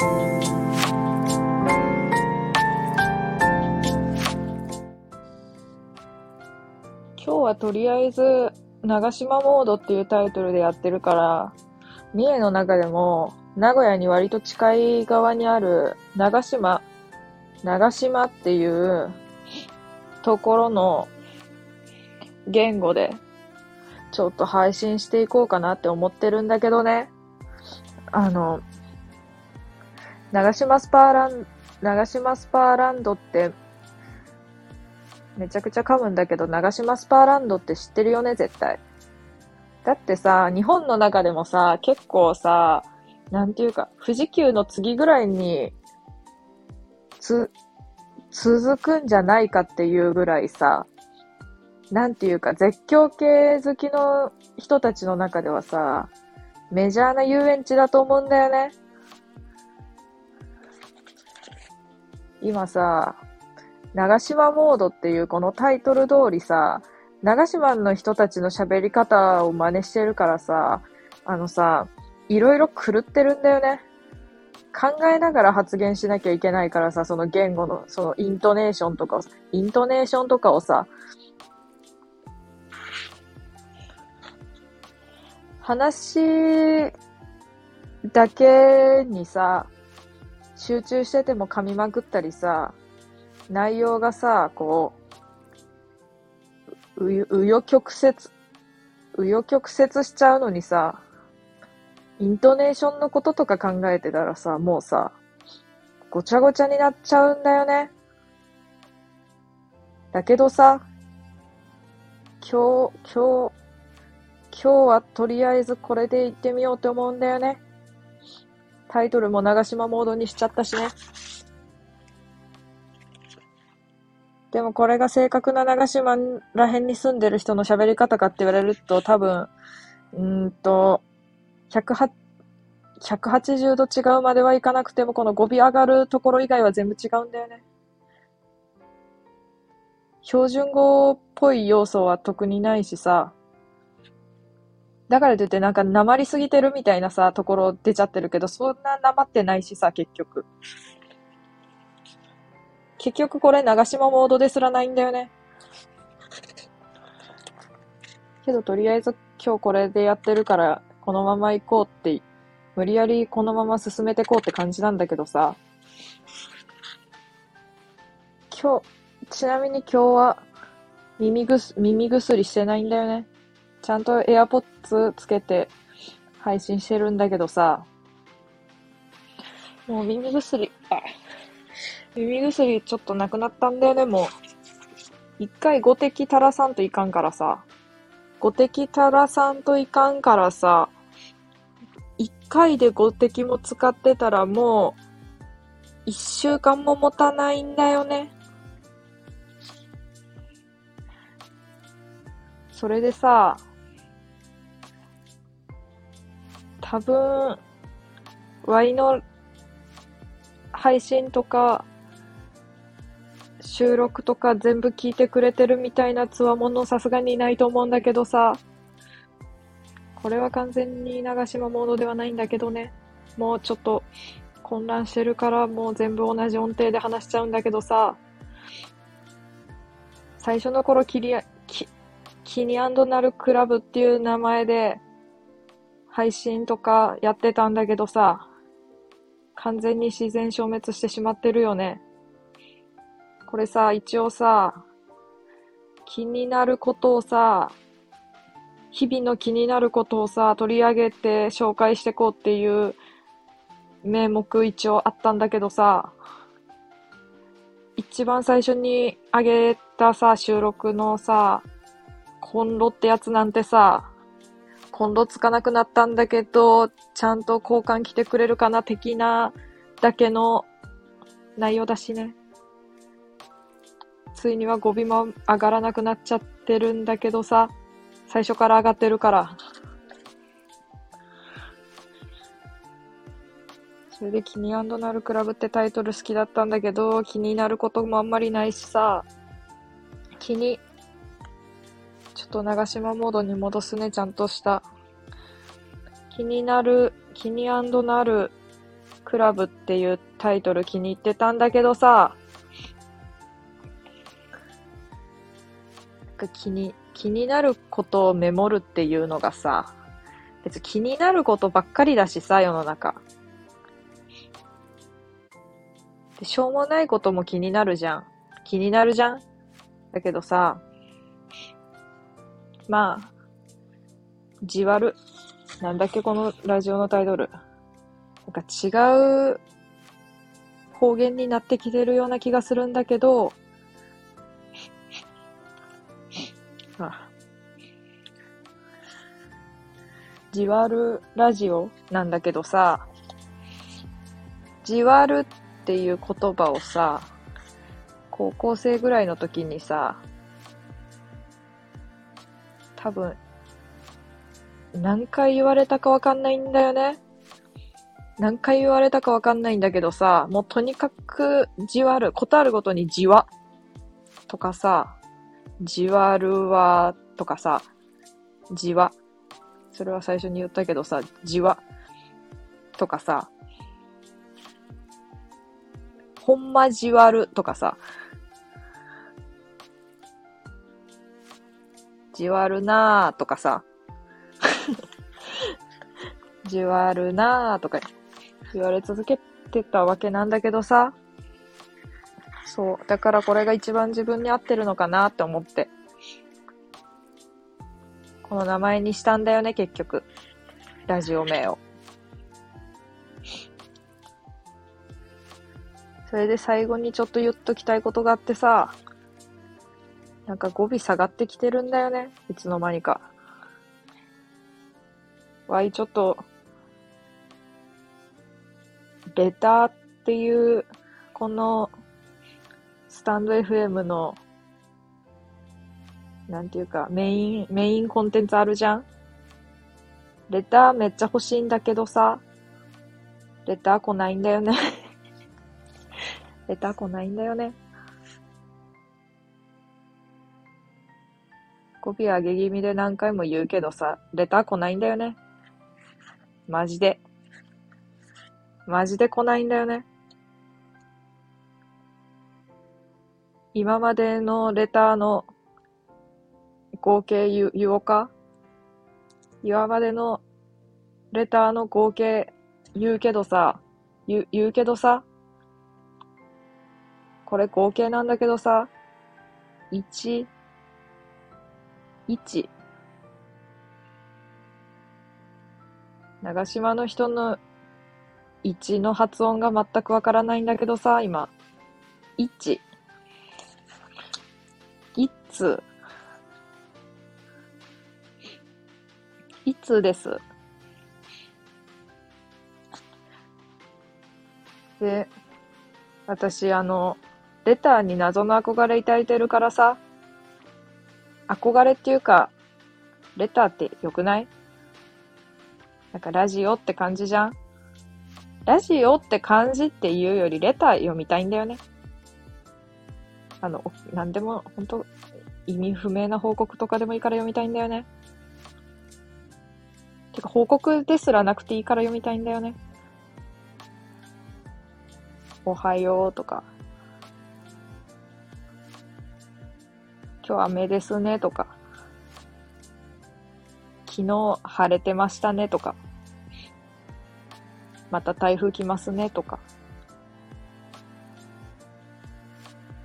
今日はとりあえず、長島モードっていうタイトルでやってるから、三重の中でも、名古屋に割と近い側にある、長島、長島っていうところの言語で、ちょっと配信していこうかなって思ってるんだけどね。あの、長島スパーラン、長島スパーランドって、めちゃくちゃ噛むんだけど、長島スパーランドって知ってるよね、絶対。だってさ、日本の中でもさ、結構さ、なんていうか、富士急の次ぐらいに、つ、続くんじゃないかっていうぐらいさ、なんていうか、絶叫系好きの人たちの中ではさ、メジャーな遊園地だと思うんだよね。今さ、長島モードっていうこのタイトル通りさ、長島の人たちの喋り方を真似してるからさ、あのさ、いろいろ狂ってるんだよね。考えながら発言しなきゃいけないからさ、その言語の、そのイントネーションとかを、イントネーションとかをさ、話だけにさ、集中してても噛みまくったりさ、内容がさ、こう、うよ、曲折、うよ曲折しちゃうのにさ、イントネーションのこととか考えてたらさ、もうさ、ごちゃごちゃになっちゃうんだよね。だけどさ、今日、今日、今日はとりあえずこれで行ってみようと思うんだよね。タイトルも長島モードにしちゃったしね。でもこれが正確な長島ら辺に住んでる人の喋り方かって言われると多分、うんと、108 180度違うまではいかなくても、この語尾上がるところ以外は全部違うんだよね。標準語っぽい要素は特にないしさ。だからといってなんか訛りすぎてるみたいなさ、ところ出ちゃってるけど、そんな訛ってないしさ、結局。結局これ長島モードですらないんだよね。けどとりあえず今日これでやってるから、このまま行こうって、無理やりこのまま進めてこうって感じなんだけどさ。今日、ちなみに今日は耳ぐす、耳薬してないんだよね。ちゃんと AirPods つけて配信してるんだけどさ。もう耳薬、あ、耳薬ちょっとなくなったんだよね、もう。一回5滴垂らさんといかんからさ。5滴垂らさんといかんからさ。一回で5滴も使ってたらもう、一週間も持たないんだよね。それでさ、多分、Y の配信とか、収録とか全部聞いてくれてるみたいなつわものさすがにいないと思うんだけどさ、これは完全に長島モードではないんだけどね。もうちょっと混乱してるからもう全部同じ音程で話しちゃうんだけどさ、最初の頃キリア、キ、キニナルクラブっていう名前で配信とかやってたんだけどさ、完全に自然消滅してしまってるよね。これさ、一応さ、気になることをさ、日々の気になることをさ、取り上げて紹介してこうっていう名目一応あったんだけどさ、一番最初に上げたさ、収録のさ、コンロってやつなんてさ、コンロつかなくなったんだけど、ちゃんと交換来てくれるかな的なだけの内容だしね。ついには語尾も上がらなくなっちゃってるんだけどさ、最初から上がってるから。それで気になるクラブってタイトル好きだったんだけど、気になることもあんまりないしさ、気に、ちょっと長島モードに戻すね、ちゃんとした。気になる、気になるクラブっていうタイトル気に入ってたんだけどさ、気に、気になることをメモるっていうのがさ、別に気になることばっかりだしさ、世の中。でしょうもないことも気になるじゃん。気になるじゃんだけどさ、まあ、じわる。なんだっけ、このラジオのタイトル。なんか違う方言になってきてるような気がするんだけど、あじわるラジオなんだけどさ、じわるっていう言葉をさ、高校生ぐらいの時にさ、多分、何回言われたかわかんないんだよね。何回言われたかわかんないんだけどさ、もうとにかくじわる、ことあるごとにじわとかさ、じわるわとかさ、じわ。それは最初に言ったけどさ、じわとかさ、ほんまじわるとかさ、じわるなーとかさ、じわるなー とか言われ続けてたわけなんだけどさ、そう。だからこれが一番自分に合ってるのかなって思って。この名前にしたんだよね、結局。ラジオ名を。それで最後にちょっと言っときたいことがあってさ、なんか語尾下がってきてるんだよね。いつの間にか。わい、ちょっと、レターっていう、この、スタンド FM の、なんていうか、メイン、メインコンテンツあるじゃん？レターめっちゃ欲しいんだけどさ、レター来ないんだよね レター来ないんだよね。語尾上げ気味で何回も言うけどさ、レター来ないんだよね。マジで。マジで来ないんだよね。今までのレターの合計言言おうか？今までのレターの合計言うけどさ、言、言うけどさ、これ合計なんだけどさ、1、1。長島の人の1の発音が全くわからないんだけどさ、今。1。いつ。いつです。で、私、あの、レターに謎の憧れ抱いてるからさ、憧れっていうか、レターって良くない？なんかラジオって感じじゃん？ラジオって感じっていうよりレター読みたいんだよね。あの、なんでも、本当意味不明な報告とかでもいいから読みたいんだよね。てか、報告ですらなくていいから読みたいんだよね。おはようとか、今日雨ですねとか、昨日晴れてましたねとか、また台風来ますねとか、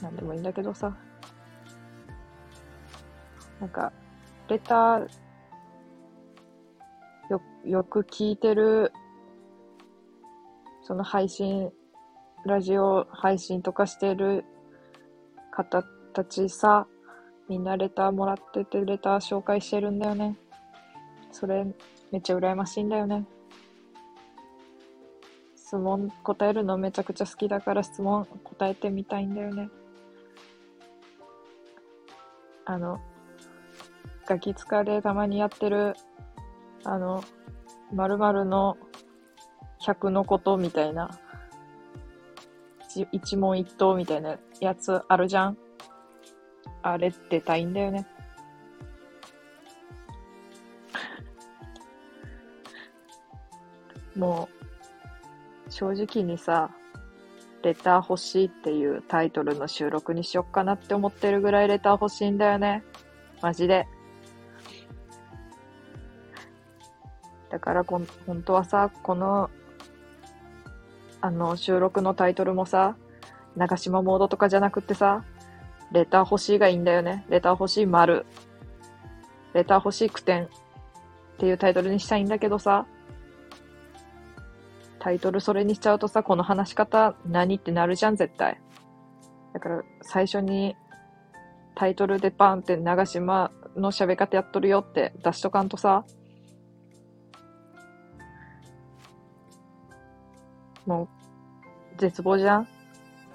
なんでもいいんだけどさ、なんか、レター、よ、よく聞いてる、その配信、ラジオ配信とかしてる方たちさ、みんなレターもらってて、レター紹介してるんだよね。それ、めっちゃ羨ましいんだよね。質問答えるのめちゃくちゃ好きだから質問答えてみたいんだよね。あの、ガキ使でたまにやってる、あの、〇〇の100のことみたいな、一問一答みたいなやつあるじゃんあれ出たいんだよね。もう、正直にさ、レター欲しいっていうタイトルの収録にしよっかなって思ってるぐらいレター欲しいんだよね。マジで。だからこん、本当はさ、この、あの、収録のタイトルもさ、長島モードとかじゃなくてさ、レター欲しいがいいんだよね。レター欲しい丸。レター欲しい句点。っていうタイトルにしたいんだけどさ、タイトルそれにしちゃうとさ、この話し方何ってなるじゃん、絶対。だから、最初にタイトルでパンって長島の喋り方やっとるよって出しとかんとさ、もう、絶望じゃん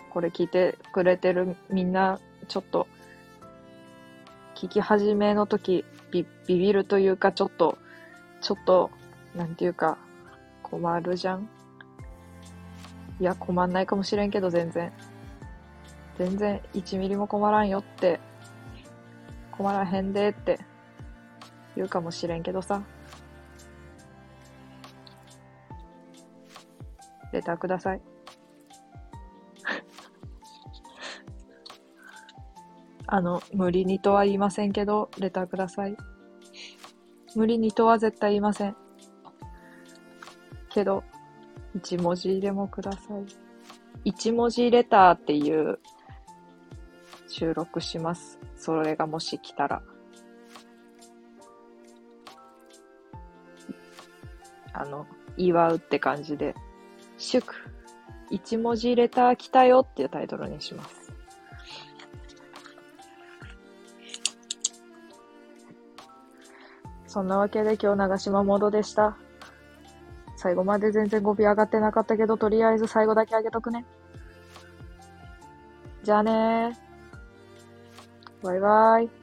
これ聞いてくれてるみんな、ちょっと、聞き始めの時、ビビビるというか、ちょっと、ちょっと、なんていうか、困るじゃんいや、困んないかもしれんけど、全然。全然、1ミリも困らんよって、困らへんでって言うかもしれんけどさ。レターください。あの、無理にとは言いませんけど、レターください。無理にとは絶対言いません。けど、一文字でもください。一文字レターっていう収録します。それがもし来たら。あの、祝うって感じで、祝、一文字レター来たよっていうタイトルにします。そんなわけで今日長島モードでした。最後まで全然語尾上がってなかったけど、とりあえず最後だけ上げとくね。じゃあね。バイバイ。